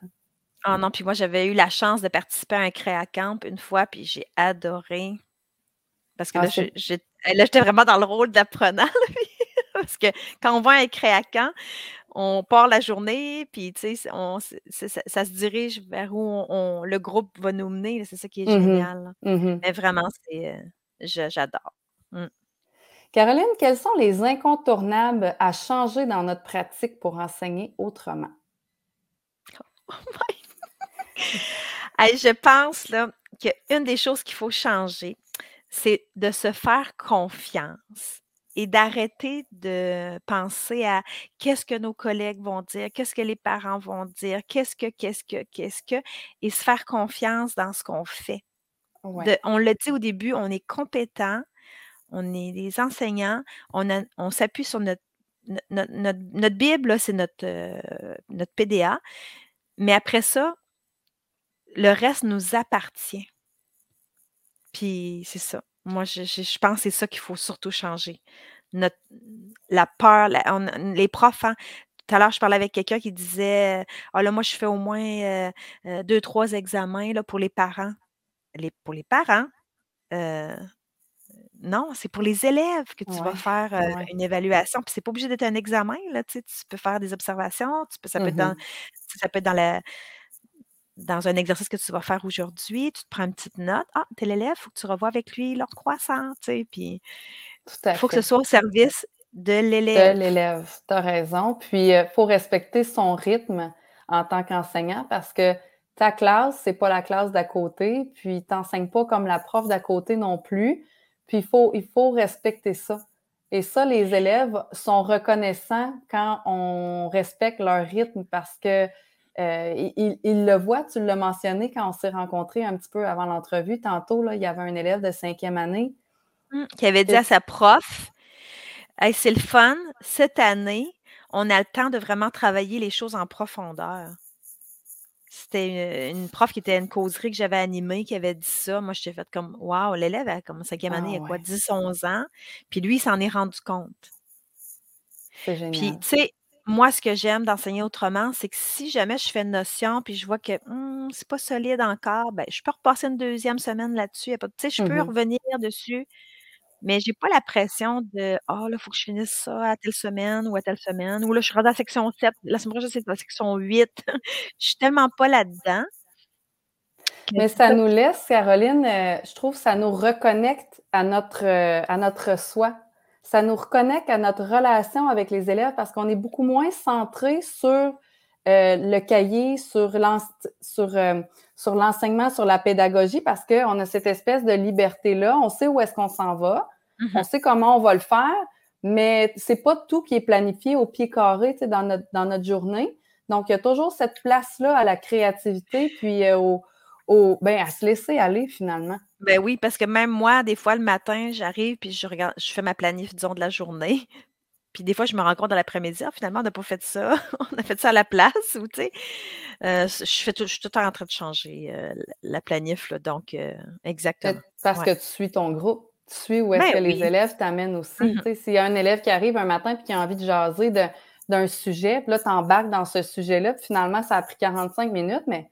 Ah non, puis moi, j'avais eu la chance de participer à un créa camp une fois, puis j'ai adoré. Parce que ah, là, j'étais vraiment dans le rôle d'apprenant. Parce que quand on va à un créacamp, on part la journée, puis tu sais, ça, se dirige vers où le groupe va nous mener. C'est ça qui est mmh génial. Mmh Mais vraiment, c'est, euh, j'adore. Mmh. Caroline, quels sont les incontournables à changer dans notre pratique pour enseigner autrement? Oh je pense là, qu'une des choses qu'il faut changer, c'est de se faire confiance et d'arrêter de penser à qu'est-ce que nos collègues vont dire, qu'est-ce que les parents vont dire, qu'est-ce que, qu'est-ce que, qu'est-ce que, et se faire confiance dans ce qu'on fait. on l'a dit au début, on est compétent, on est des enseignants, on, on s'appuie sur notre, notre, Bible, c'est notre, euh, notre PDA, mais après ça, le reste nous appartient. Puis c'est ça. Moi, je, je, pense que c'est ça qu'il faut surtout changer. Notre, la peur, les profs, hein, tout à l'heure, je parlais avec quelqu'un qui disait Ah là, moi, je fais au moins euh, euh, deux, trois examens là, pour les parents. Les, pour les parents, euh, non, c'est pour les élèves que tu vas faire une évaluation. Puis c'est pas obligé d'être un examen. Là, tu, peux faire des observations, tu peux, ça, peut être dans, mmh ça peut être dans la dans un exercice que tu vas faire aujourd'hui, tu te prends une petite note. Ah, tel élève, il faut que tu revoies avec lui leur croissance, tu sais, puis il faut que ce soit au service de l'élève. De l'élève, tu as raison. Puis, il faut respecter son rythme en tant qu'enseignant parce que, ta classe, c'est pas la classe d'à côté, puis t'enseignes pas comme la prof d'à côté non plus. Puis il faut, il faut respecter ça. Et ça, les élèves sont reconnaissants quand on respecte leur rythme parce que euh, ils, le voient, tu l'as mentionné quand on s'est rencontrés un petit peu avant l'entrevue. Tantôt, là, il y avait un élève de cinquième année. Mmh, qui avait dit à sa prof c'est le fun, cette année, on a le temps de vraiment travailler les choses en profondeur. C'était une, prof qui était une causerie que j'avais animée qui avait dit ça. Moi, j'étais fait comme Waouh, l'élève a comme cinquième année, il y a ah quoi, 10, 11 ans. Puis lui, il s'en est rendu compte. C'est génial. Puis, tu sais, moi, ce que j'aime d'enseigner autrement, c'est que si jamais je fais une notion puis je vois que «Hum, c'est pas solide encore, ben, je peux repasser une deuxième semaine là-dessus. Tu sais, je peux mmh revenir dessus mais j'ai pas la pression de «Ah là, il faut que je finisse ça à telle semaine ou à telle semaine» ou là, je suis rendue à la section 7, la semaine prochaine, c'est la section 8. Je suis tellement pas là-dedans. Mais ça nous laisse, Caroline, euh, je trouve ça nous reconnecte à notre, euh, à notre soi. Ça nous reconnecte à notre relation avec les élèves parce qu'on est beaucoup moins centré sur euh, le cahier, sur sur l'enseignement, sur la pédagogie, parce qu'on a cette espèce de liberté-là. On sait où est-ce qu'on s'en va, mm-hmm. on sait comment on va le faire, mais c'est pas tout qui est planifié au pied carré dans notre, dans notre journée. Donc, il y a toujours cette place-là à la créativité, puis euh, au, au, ben, à se laisser aller finalement. Ben oui, parce que même moi, des fois, le matin, j'arrive puis je regarde, je fais ma planif, disons, de la journée. Puis des fois, je me rends compte dans l'après-midi, ah, finalement, on n'a pas fait ça. on a fait ça à la place. Ou, tu sais, euh, je, fais tout, je suis tout le temps en train de changer euh, la planif. donc, euh, exactement. Parce que tu suis ton groupe. Tu suis où est-ce ben que les élèves t'amènent aussi. Tu sais, S'il y a un élève qui arrive un matin et qui a envie de jaser d'un sujet, puis là, tu embarques dans ce sujet-là, puis finalement, ça a pris 45 minutes, mais,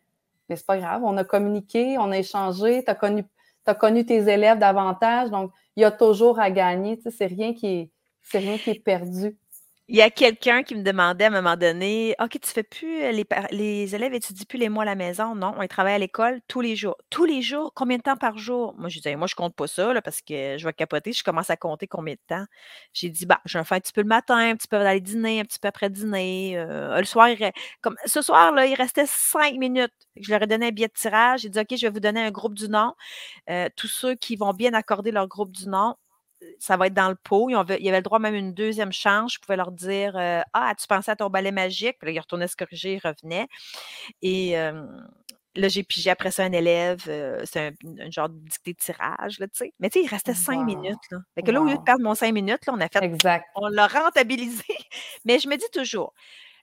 mais c'est pas grave. On a communiqué, on a échangé, tu as connu, connu tes élèves davantage, donc il y a toujours à gagner. Tu sais, c'est rien qui est c'est rien qui est perdu. Il y a quelqu'un qui me demandait à un moment donné OK, tu fais plus euh, les, élèves étudient plus les mois à la maison. Non, on travaille à l'école tous les jours. Tous les jours, combien de temps par jour? Moi, je disais, moi, je compte pas ça là, parce que je vais capoter. Je commence à compter combien de temps. J'ai dit, bah, je vais faire un petit peu le matin, un petit peu aller dîner, un petit peu après dîner. Euh, le soir, comme ce soir, là, il restait cinq minutes. Je leur ai donné un billet de tirage. J'ai dit, OK, je vais vous donner un groupe du nom. Euh, tous ceux qui vont bien accorder leur groupe du nom, ça va être dans le pot. Il y avait le droit même une deuxième chance. Je pouvais leur dire Ah, as-tu pensé à ton balai magique? Puis là, ils retournaient se corriger, ils revenaient. Et là, j'ai pigé après ça un élève. c'est un, genre de dictée de tirage, là, tu sais. Mais tu sais, il restait cinq minutes. Là. Fait que là, au lieu de perdre mon cinq minutes, là, on a fait. Exact. On l'a rentabilisé. Mais je me dis toujours,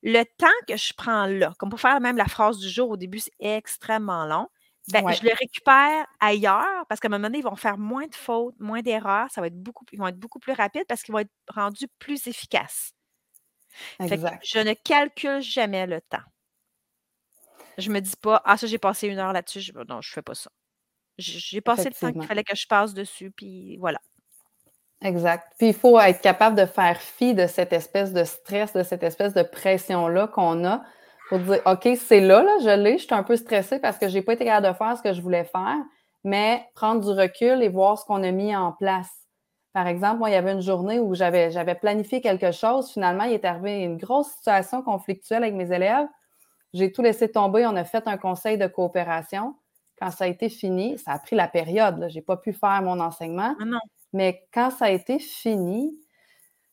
le temps que je prends là, comme pour faire même la phrase du jour au début, c'est extrêmement long. Ben, je le récupère ailleurs parce qu'à un moment donné, ils vont faire moins de fautes, moins d'erreurs. Ça va être beaucoup, ils vont être beaucoup plus rapides parce qu'ils vont être rendus plus efficaces. je ne calcule jamais le temps. Je me dis pas, ah, ça, j'ai passé une heure là-dessus. non, je fais pas ça. J'ai passé le temps qu'il fallait que je passe dessus, puis voilà. Exact. Puis il faut être capable de faire fi de cette espèce de stress, de cette espèce de pression-là qu'on a pour dire, OK, c'est là, là, je l'ai, je suis un peu stressée parce que je n'ai pas été capable de faire ce que je voulais faire, mais prendre du recul et voir ce qu'on a mis en place. Par exemple, moi, il y avait une journée où j'avais, j'avais planifié quelque chose. Finalement, il est arrivé une grosse situation conflictuelle avec mes élèves. J'ai tout laissé tomber. On a fait un conseil de coopération. Quand ça a été fini, ça a pris la période. Je n'ai pas pu faire mon enseignement. Ah non. Mais quand ça a été fini,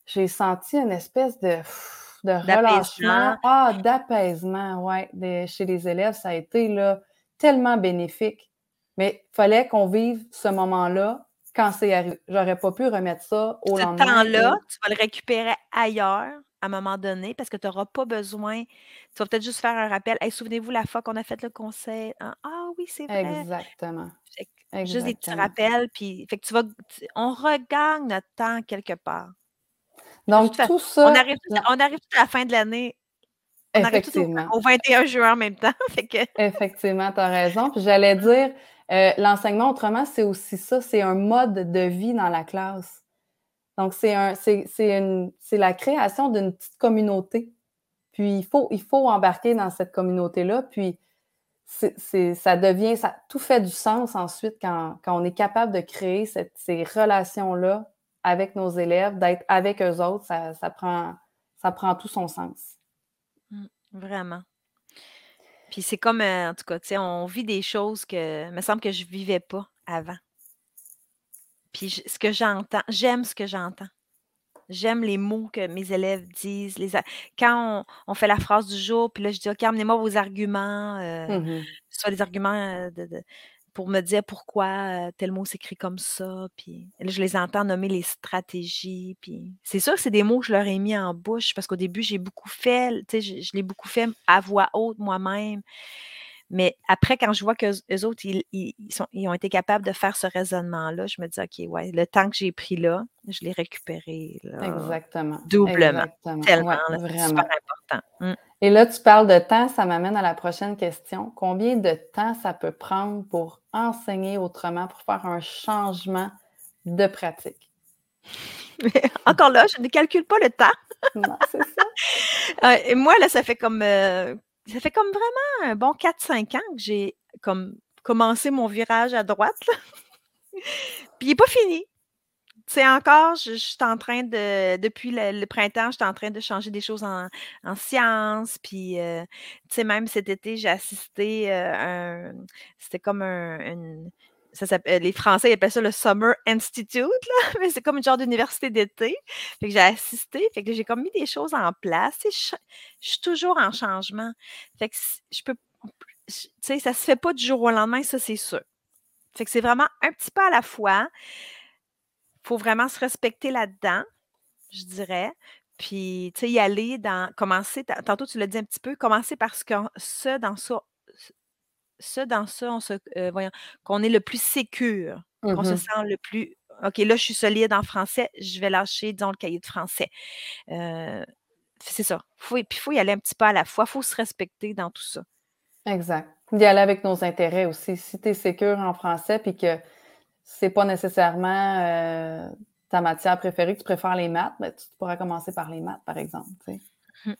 j'ai senti une espèce de de relâchement, ah, d'apaisement, ouais, chez les élèves, ça a été là, tellement bénéfique. Mais il fallait qu'on vive ce moment-là quand c'est arrivé. J'aurais pas pu remettre ça au ce lendemain. Ce temps-là, tu vas le récupérer ailleurs à un moment donné parce que tu n'auras pas besoin. Tu vas peut-être juste faire un rappel. Souvenez-vous la fois qu'on a fait le conseil. Hein? Ah oui, c'est vrai. Exactement. Juste des petits rappels. Puis, fait que tu vas, on regagne notre temps quelque part. Donc, tout ça. On arrive, on arrive à la fin de l'année. On Effectivement. au, 21 juin en même temps. Effectivement, tu as raison. Puis j'allais dire, euh, l'enseignement autrement, c'est aussi ça, c'est un mode de vie dans la classe. Donc, c'est un, c'est, la création d'une petite communauté. Puis il faut, il faut embarquer dans cette communauté-là. Puis c'est, ça devient, ça, tout fait du sens ensuite quand, quand on est capable de créer cette, ces relations-là avec nos élèves, d'être avec eux autres, ça, prend, ça prend tout son sens. Mmh, vraiment. Puis c'est comme, euh, en tout cas, tu sais, on vit des choses que, me semble que je vivais pas avant. Puis ce que j'entends, j'aime ce que j'entends. J'aime les mots que mes élèves disent. Les quand on, fait la phrase du jour, puis là, je dis, OK, amenez-moi vos arguments, euh, mmh soit les arguments euh, de, pour me dire pourquoi tel mot s'écrit comme ça. Puis là, je les entends nommer les stratégies. Puis c'est sûr que c'est des mots que je leur ai mis en bouche parce qu'au début, j'ai beaucoup fait, tu sais, je, je l'ai beaucoup fait à voix haute moi-même. Mais après, quand je vois qu'eux autres, ils, sont, ils ont été capables de faire ce raisonnement-là, je me dis, OK, ouais, le temps que j'ai pris là, je l'ai récupéré. Exactement. Doublement. Tellement. c'est super important. Mmh. Et là, tu parles de temps, ça m'amène à la prochaine question. Combien de temps ça peut prendre pour enseigner autrement, pour faire un changement de pratique? Encore là, je ne calcule pas le temps. non, c'est ça. Euh, et moi, là, ça fait comme euh, ça fait comme vraiment un bon 4-5 ans que j'ai comme commencé mon virage à droite. Puis il n'est pas fini. C'est encore, je, suis en train de, depuis le, printemps, je suis en train de changer des choses en, sciences. Puis, euh, tu sais, même cet été, j'ai assisté euh, un, c'était comme un, euh, les Français ils appellent ça le Summer Institute, là, mais c'est comme une genre d'université d'été. Fait que j'ai assisté, fait que j'ai comme mis des choses en place. Je, je, suis toujours en changement. Fait que je peux, tu sais, ça se fait pas du jour au lendemain, ça c'est sûr. Fait que c'est vraiment un petit peu à la fois. Il faut vraiment se respecter là-dedans, je dirais. Puis, tu sais, y aller dans, commencer, tantôt tu l'as dit un petit peu, commencer parce que ce, dans ça, ça, dans ça, on se, euh, qu'on est le plus sécure, qu'on se mmh sent le plus. OK, là, je suis solide en français, je vais lâcher, disons, le cahier de français. Euh, c'est ça. Faut, puis il faut y aller un petit peu à la fois. Il faut se respecter dans tout ça. Exact. Y aller avec nos intérêts aussi. Si tu es sécure en français puis que c'est pas nécessairement euh, ta matière préférée, que tu préfères les maths, ben, tu pourrais commencer par les maths, par exemple. Mmh.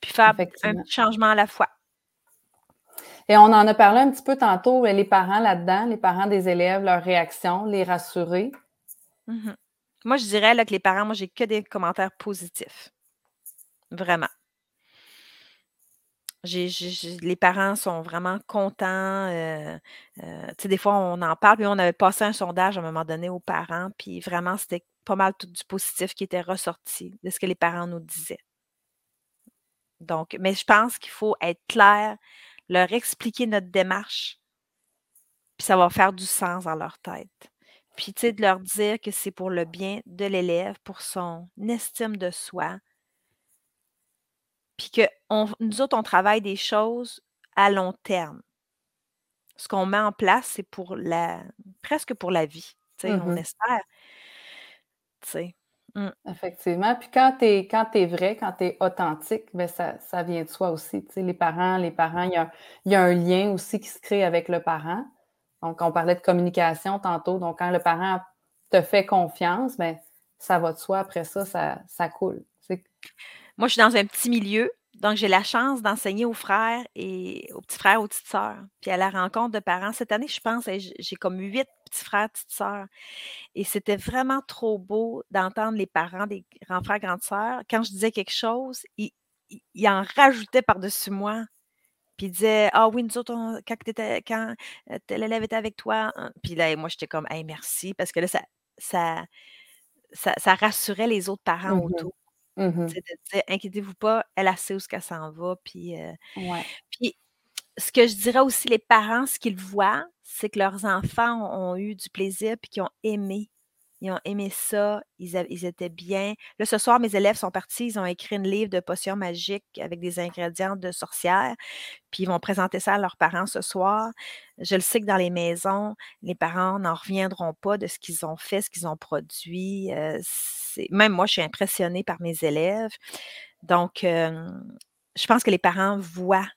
Puis faire un changement à la fois. Et on en a parlé un petit peu tantôt, les parents là-dedans, les parents des élèves, leurs réactions, les rassurer. Mmh moi, je dirais là, que les parents, moi, j'ai que des commentaires positifs. Vraiment. Les parents sont vraiment contents. Euh, euh, des fois, on en parle, puis on avait passé un sondage à un moment donné aux parents, puis vraiment, c'était pas mal tout du positif qui était ressorti de ce que les parents nous disaient. Donc, mais je pense qu'il faut être clair leur expliquer notre démarche, puis ça va faire du sens dans leur tête. Puis, tu sais, de leur dire que c'est pour le bien de l'élève, pour son estime de soi. Puis que nous autres, on travaille des choses à long terme. Ce qu'on met en place, c'est pour la presque pour la vie. Tu sais, on mmh espère. Tu sais. Mmh. Effectivement. Puis quand tu es, quand vrai, quand tu es authentique, ben ça, ça vient de soi aussi. Les parents, les parents, il y, a, y a un lien aussi qui se crée avec le parent. Donc, on parlait de communication tantôt. Donc, quand le parent te fait confiance, ben, ça va de soi. Après ça, ça, ça coule. Moi, je suis dans un petit milieu. Donc, j'ai la chance d'enseigner aux frères et aux petits frères, aux petites sœurs. Puis à la rencontre de parents, cette année, je pense, j'ai comme huit petits frères, petites sœurs. Et c'était vraiment trop beau d'entendre les parents des grands frères, grandes sœurs. Quand je disais quelque chose, ils, en rajoutaient par-dessus moi. Puis ils disaient Ah oui, nous autres, quand, quand euh, l'élève était avec toi. Hein. Puis là, moi, j'étais comme Hey, merci. Parce que là, ça, ça, ça, rassurait les autres parents mmh autour. Mmh inquiétez-vous pas, elle a sait où qu'elle s'en va. Puis, puis, ce que je dirais aussi, les parents, ce qu'ils voient, c'est que leurs enfants ont, eu du plaisir puis qu'ils ont aimé. Ils ont aimé ça, ils, étaient bien. Là, ce soir, mes élèves sont partis, ils ont écrit un livre de potions magiques avec des ingrédients de sorcières, puis ils vont présenter ça à leurs parents ce soir. Je le sais que dans les maisons, les parents n'en reviendront pas de ce qu'ils ont fait, ce qu'ils ont produit. Euh, même moi, je suis impressionnée par mes élèves. Donc, je pense que les parents voient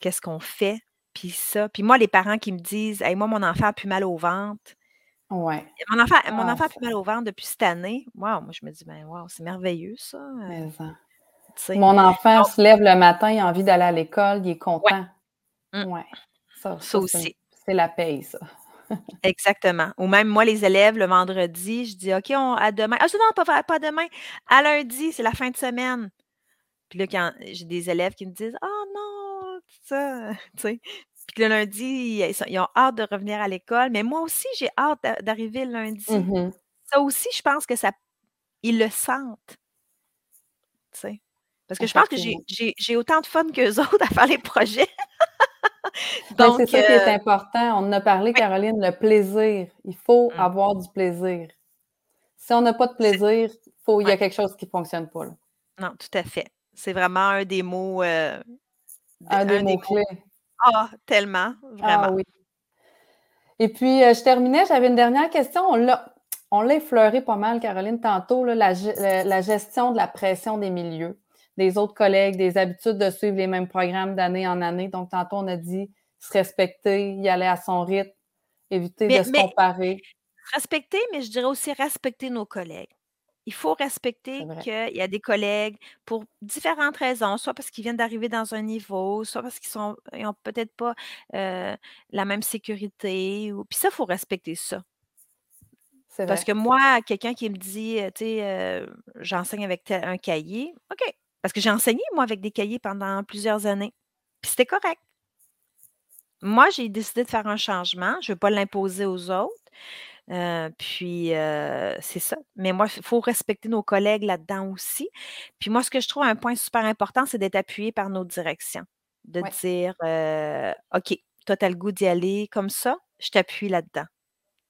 qu'est-ce qu'on fait, puis ça. Puis moi, les parents qui me disent moi, mon enfant a plus mal au ventre. Ouais. Mon enfant, mon ah, enfant a plus mal au ventre depuis cette année. Wow, moi, je me dis, ben wow, c'est merveilleux, ça. Euh, mon enfant se lève le matin, il a envie d'aller à l'école, il est content. Ouais. ouais. Ça, ça aussi. C'est la paye, ça. Exactement. Ou même moi, les élèves, le vendredi, je dis OK, on, à demain. Ah, non, pas, pas demain. À lundi, c'est la fin de semaine. Puis là, quand j'ai des élèves qui me disent Ah non, ça, tu sais. Puis le lundi, ils, ont hâte de revenir à l'école, mais moi aussi, j'ai hâte d'arriver le lundi. Mmh ça aussi, je pense que ça ils le sentent. Tu sais? Parce que je pense que j'ai autant de fun qu'eux autres à faire les projets. Donc, c'est ça qui est euh, important. On en a parlé, Caroline, le plaisir. Il faut mmh. avoir du plaisir. Si on n'a pas de plaisir, faut, il y a quelque chose qui ne fonctionne pas. Non, tout à fait. C'est vraiment un des mots. Euh, un, des mots clés. Ah, tellement, vraiment. Ah oui. Et puis, euh, je terminais, j'avais une dernière question. On l'a, on l'a effleuré pas mal, Caroline, tantôt, la, gestion de la pression des milieux, des autres collègues, des habitudes de suivre les mêmes programmes d'année en année. Donc, tantôt, on a dit se respecter, y aller à son rythme, éviter de se comparer. Respecter, mais je dirais aussi respecter nos collègues. Il faut respecter qu'il y a des collègues pour différentes raisons, soit parce qu'ils viennent d'arriver dans un niveau, soit parce qu'ils n'ont peut-être pas la même sécurité. Ou... Puis ça, il faut respecter ça. Parce que moi, quelqu'un qui me dit, tu sais, j'enseigne avec un cahier, OK. Parce que j'ai enseigné, moi, avec des cahiers pendant plusieurs années. Puis c'était correct. Moi, j'ai décidé de faire un changement. Je ne veux pas l'imposer aux autres. Euh, puis, euh, c'est ça. Mais moi, il faut respecter nos collègues là-dedans aussi. Puis moi, ce que je trouve un point super important, c'est d'être appuyé par nos directions. De dire, euh, OK, toi, tu as le goût d'y aller comme ça, je t'appuie là-dedans.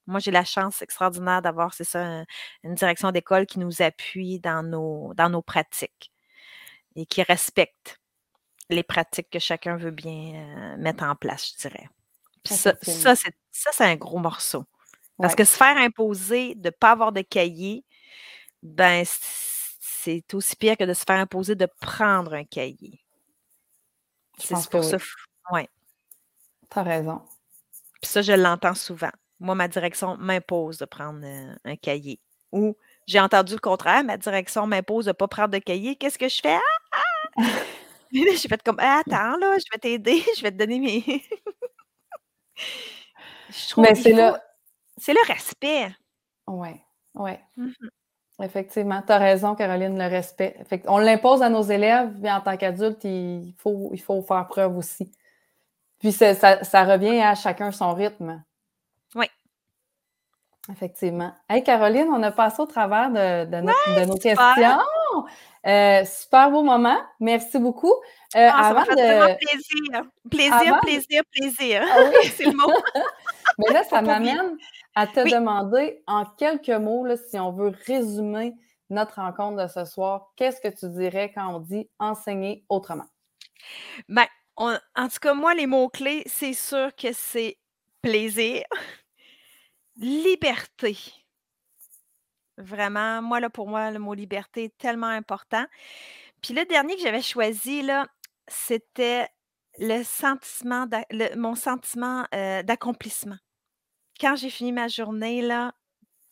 Moi, j'ai la chance extraordinaire d'avoir, c'est ça, une direction d'école qui nous appuie dans nos, dans nos pratiques et qui respecte les pratiques que chacun veut bien mettre en place, je dirais. Puis ça, ça c'est un gros morceau. Parce que se faire imposer de ne pas avoir de cahier, ben, c'est aussi pire que de se faire imposer de prendre un cahier. C'est pour ça. Oui. Tu as raison. Puis ça, je l'entends souvent. Moi, ma direction m'impose de prendre euh, un cahier. Ou j'ai entendu le contraire, ma direction m'impose de ne pas prendre de cahier. Qu'est-ce que je fais? Ah! ah! j'ai fait comme attends, là, je vais t'aider, je vais te donner mes. je trouve Mais c'est là. C'est le respect. Oui, oui. Mmh Effectivement, tu as raison, Caroline, le respect. on l'impose à nos élèves, mais en tant qu'adulte, il faut, il faut faire preuve aussi. Puis ça, revient à chacun son rythme. Oui. Effectivement. Hey, Caroline, on a passé au travers de, nos questions. Euh, super beau moment. Merci beaucoup. Euh, ah, avant de... plaisir. Plaisir, plaisir, plaisir. Ah C'est le mot. Mais là, ça m'amène à te demander en quelques mots, si on veut résumer notre rencontre de ce soir, qu'est-ce que tu dirais quand on dit enseigner autrement? Bien, en tout cas, moi, les mots-clés, c'est sûr que c'est plaisir, liberté. Vraiment, moi, là, pour moi, le mot liberté est tellement important. Puis le dernier que j'avais choisi, là, c'était le sentiment, mon sentiment euh, d'accomplissement quand j'ai fini ma journée, là,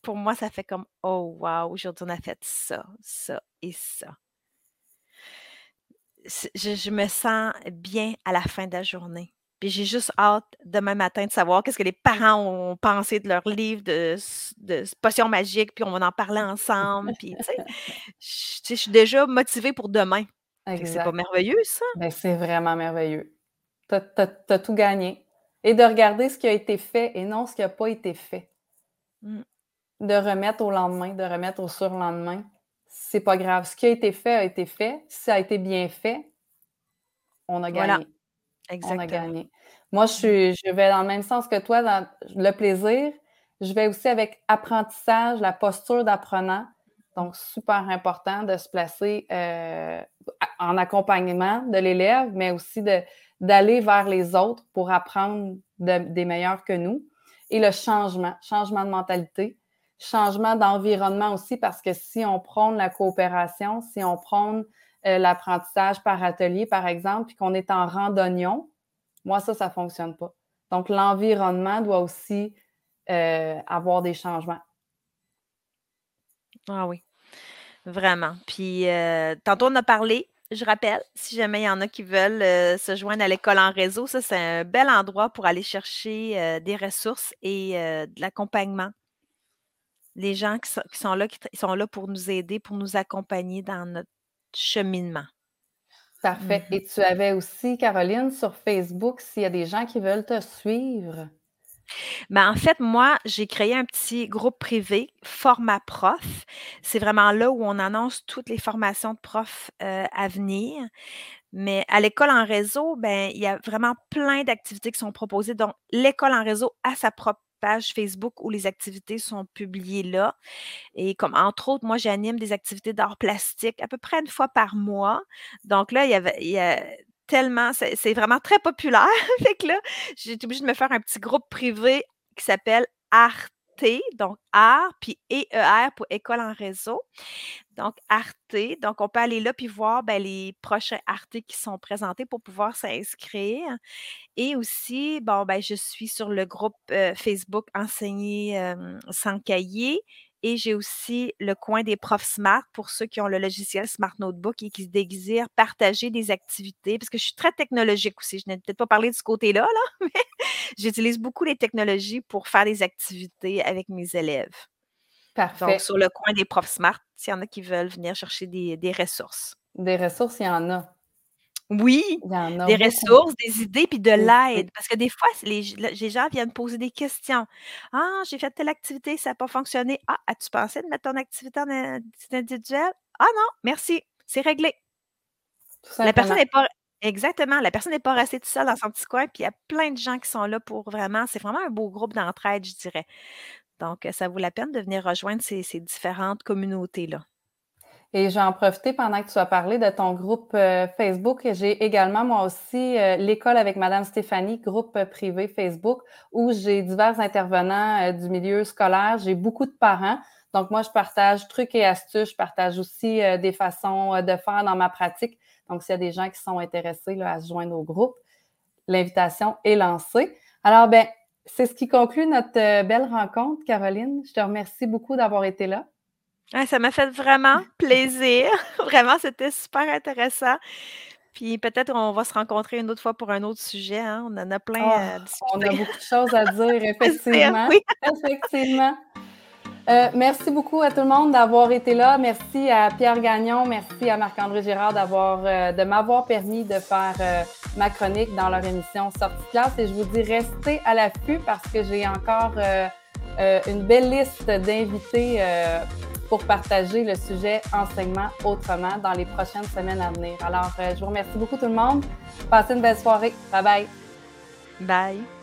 pour moi, ça fait comme Oh wow, aujourd'hui on a fait ça, ça et ça. Je, me sens bien à la fin de la journée. Puis j'ai juste hâte demain matin de savoir qu'est-ce que les parents ont pensé de leur livre de, de potions magiques, puis on va en parler ensemble. Puis, tu sais, je, suis déjà motivée pour demain. C'est pas merveilleux, ça? Ben, c'est vraiment merveilleux. Tu as, tout gagné et de regarder ce qui a été fait et non ce qui n'a pas été fait. Mmh. De remettre au lendemain, de remettre au surlendemain. C'est pas grave. Ce qui a été fait a été fait. Si ça a été bien fait, on a gagné. On a gagné. Moi, je, suis, je vais dans le même sens que toi, dans le plaisir. Je vais aussi avec apprentissage, la posture d'apprenant. Donc, super important de se placer euh, en accompagnement de l'élève, mais aussi d'aller vers les autres pour apprendre des meilleurs que nous. Et le changement, changement de mentalité, changement d'environnement aussi, parce que si on prône la coopération, si on prône euh, l'apprentissage par atelier, par exemple, puis qu'on est en randonnion, moi, ça, ça ne fonctionne pas. Donc, l'environnement doit aussi euh, avoir des changements. Ah oui, vraiment. Puis, euh, tantôt, on a parlé je rappelle, si jamais il y en a qui veulent se joindre à l'école en réseau, ça, c'est un bel endroit pour aller chercher des ressources et de l'accompagnement. Les gens qui sont, là, qui sont là pour nous aider, pour nous accompagner dans notre cheminement. Parfait. Et tu avais aussi, Caroline, sur Facebook, s'il y a des gens qui veulent te suivre? Ben, en fait, moi, j'ai créé un petit groupe privé, Format Prof. C'est vraiment là où on annonce toutes les formations de profs euh, à venir. Mais à l'école en réseau, ben, il y a vraiment plein d'activités qui sont proposées. Donc, l'école en réseau a sa propre page Facebook où les activités sont publiées là. Et comme entre autres, moi, j'anime des activités d'art plastique à peu près une fois par mois. Donc là, il y avait, a tellement, c'est vraiment très populaire. fait que là, j'ai été obligée de me faire un petit groupe privé qui s'appelle Donc Art, puis EER pour École en réseau. Donc Arte, donc on peut aller là puis voir ben, les prochains Arte qui sont présentés pour pouvoir s'inscrire. Et aussi, bon, ben, je suis sur le groupe euh, Facebook Enseigner sans cahier et j'ai aussi le coin des profs Smart pour ceux qui ont le logiciel Smart Notebook et qui désirent partager des activités, parce que je suis très technologique aussi. Je n'ai peut-être pas parlé de ce côté-là, là, mais j'utilise beaucoup les technologies pour faire des activités avec mes élèves. Parfait. Donc, sur le coin des profs Smart, s'il y en a qui veulent venir chercher des, des ressources. Des ressources, il y en a. Oui, des ressources, des idées, puis de l'aide. Parce que des fois, les, gens viennent poser des questions. Ah, j'ai fait telle activité, ça n'a pas fonctionné. Ah, as-tu pensé de mettre ton activité en individuel? Ah non, merci, c'est réglé. La personne n'est pas. Exactement, la personne n'est pas restée toute seule dans son petit coin, puis il y a plein de gens qui sont là pour vraiment. C'est vraiment un beau groupe d'entraide, je dirais. Donc, ça vaut la peine de venir rejoindre ces différentes communautés-là. Et j'ai en profité pendant que tu as parlé de ton groupe euh, Facebook. J'ai également, moi aussi, euh, l'école avec Madame Stéphanie, groupe euh, privé Facebook, où j'ai divers intervenants du milieu scolaire. J'ai beaucoup de parents. Donc, moi, je partage trucs et astuces. Je partage aussi des façons de faire dans ma pratique. Donc, s'il y a des gens qui sont intéressés à se joindre au groupe, l'invitation est lancée. Alors, ben, c'est ce qui conclut notre belle rencontre, Caroline. Je te remercie beaucoup d'avoir été là ça m'a fait vraiment plaisir. Vraiment, c'était super intéressant. Puis peut-être on va se rencontrer une autre fois pour un autre sujet, hein. On en a plein à discuter. on a beaucoup de choses à dire, effectivement. Effectivement. Euh, merci beaucoup à tout le monde d'avoir été là. Merci à Pierre Gagnon, merci à Marc-André Girard d'avoir euh, de m'avoir permis de faire euh, ma chronique dans leur émission Sortie classe. Et je vous dis restez à l'affût parce que j'ai encore une belle liste d'invités pour partager le sujet enseignement autrement dans les prochaines semaines à venir. Alors, euh, je vous remercie beaucoup tout le monde. Passez une belle soirée. Bye bye. Bye.